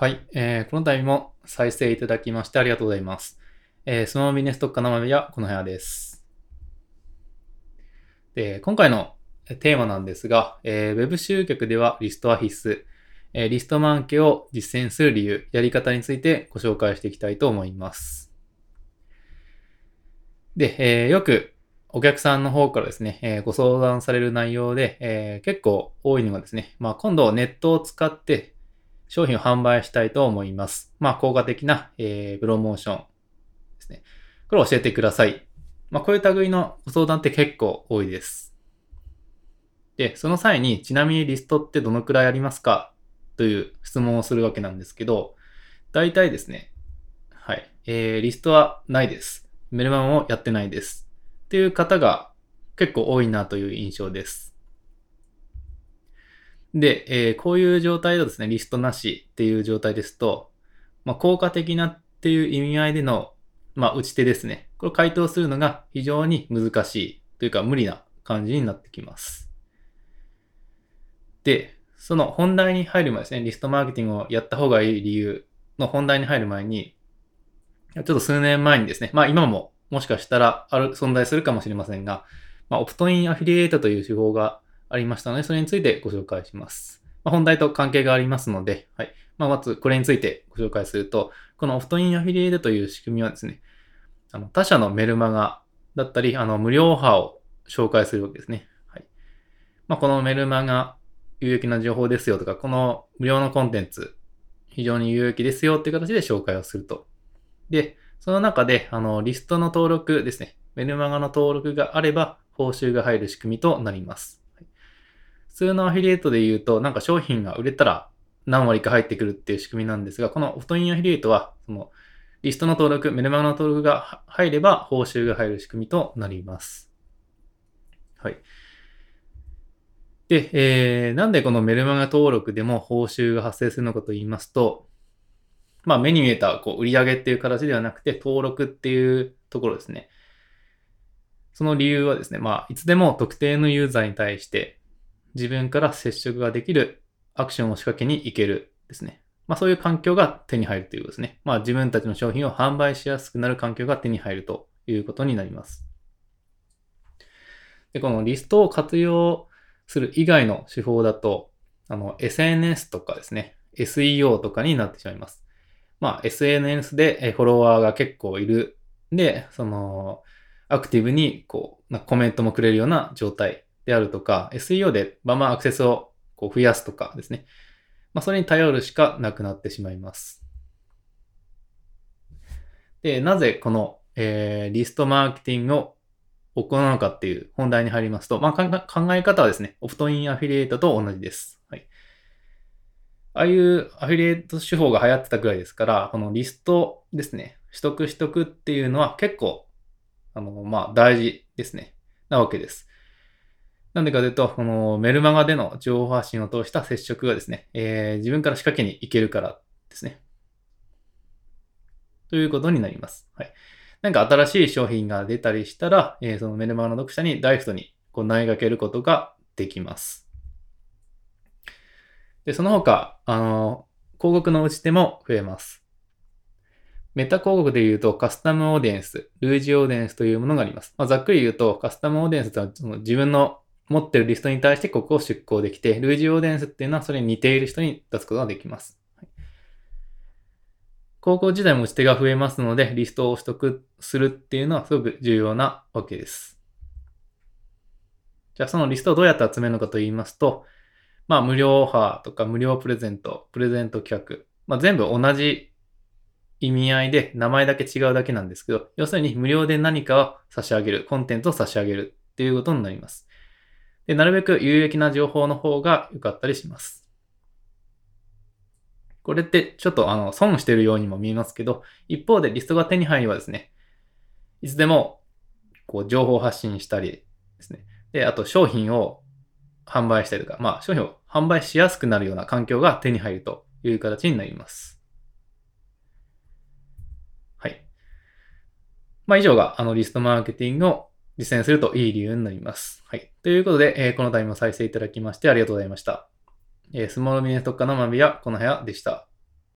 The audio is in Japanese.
はい、えーこの度も再生いただきましてありがとうございます。えー、スノービネス特化生ビはこの部屋です。で、今回のテーマなんですが、えー、Web 集客ではリストは必須、えーリストマーケを実践する理由、やり方についてご紹介していきたいと思います。で、えーよくお客さんの方からですね、えーご相談される内容で、えー結構多いのがですね、まあ、今度ネットを使って商品を販売したいと思います。まあ、効果的な、えープロモーションですね。これを教えてください。まあ、こういう類のご相談って結構多いです。で、その際に、ちなみにリストってどのくらいありますか？という質問をするわけなんですけど、大体ですね、はい、えー、リストはないです。メルマガもやってないです。っていう方が結構多いなという印象です。で、えーこういう状態だとですね、リストなしっていう状態ですと、まあ、効果的なっていう意味合いでの、まあ、打ち手ですね。これを回答するのが非常に難しいというか無理な感じになってきます。で、その本題に入る前ですね、リストマーケティングをやった方がいい理由の本題に入る前に、ちょっと数年前にですね、まあ今ももしかしたらある、存在するかもしれませんが、まあオプトインアフィリエイトという手法がありましたので、それについてご紹介します。まあ、本題と関係がありますので、はい。まあ、まずこれについてご紹介すると、このオプトインアフィリエイトという仕組みはですね、あの他社のメルマガだったり、あの無料オファーを紹介するわけですね。はい。まあ、このメルマガ有益な情報ですよとか、この無料のコンテンツ非常に有益ですよっていう形で紹介をすると。で、その中で、あの、リストの登録ですね。メルマガの登録があれば、報酬が入る仕組みとなります。普通のアフィリエイトで言うと、なんか商品が売れたら何割か入ってくるっていう仕組みなんですが、このオフトインアフィリエイトは、その、リストの登録、メルマガの登録が入れば報酬が入る仕組みとなります。はい。で、えー、なんでこのメルマガ登録でも報酬が発生するのかと言いますと、まあ目に見えたこう売り上げっていう形ではなくて登録っていうところですね。その理由はですね、まあいつでも特定のユーザーに対して自分から接触ができるアクションを仕掛けに行けるですね。まあそういう環境が手に入るということですね。まあ自分たちの商品を販売しやすくなる環境が手に入るということになります。で、このリストを活用する以外の手法だと、あの SNS とかですね、SEO とかになってしまいます。まあ SNS でフォロワーが結構いる。で、その、アクティブにこう、コメントもくれるような状態であるとか、SEO でバンバンアクセスをこう増やすとかですね。まあ、それに頼るしかなくなってしまいます。で、なぜこの、えーリストマーケティングを行うのかっていう本題に入りますと、まあ、考え方はですね、オプトインアフィリエイトと同じです。はい。ああいうアフィリエイト手法が流行ってたぐらいですから、このリストですね、取得取得っていうのは結構、あの、まあ、大事ですね。なわけです。なんでかというと、このメルマガでの情報発信を通した接触がですね、えー自分から仕掛けに行けるからですね。ということになります。はい。なんか新しい商品が出たりしたら、えーそのメルマガの読者にダイレクトにこう投げかけることができます。で、その他、あの、広告の打ち手も増えます。メタ広告で言うとカスタムオーディエンス、類似オーディエンスというものがあります。まあ、ざっくり言うとカスタムオーディエンスとはその自分の持ってるリストに対してここを出稿できて、類似オーデンスっていうのはそれに似ている人に出すことができます。はい広告自体も打ち手が増えますので、リストを取得するっていうのはすごく重要なわけです。じゃあそのリストをどうやって集めるのかと言いますと、まあ無料オファーとか無料プレゼント、プレゼント企画、まあ全部同じ意味合いで名前だけ違うだけなんですけど、要するに無料で何かを差し上げる、コンテンツを差し上げるっていうことになります。で、なるべく有益な情報の方が良かったりします。これってちょっとあの損してるようにも見えますけど、一方でリストが手に入ればですね、いつでもこう情報発信したりですね。で、あと商品を販売したりとか、まあ商品を販売しやすくなるような環境が手に入るという形になります。はい。まあ以上があのリストマーケティングを実践するといい理由になります。はい。ということで、えーこの度も再生いただきましてありがとうございました。えースモールビジネス特化の学びはこの部屋でした。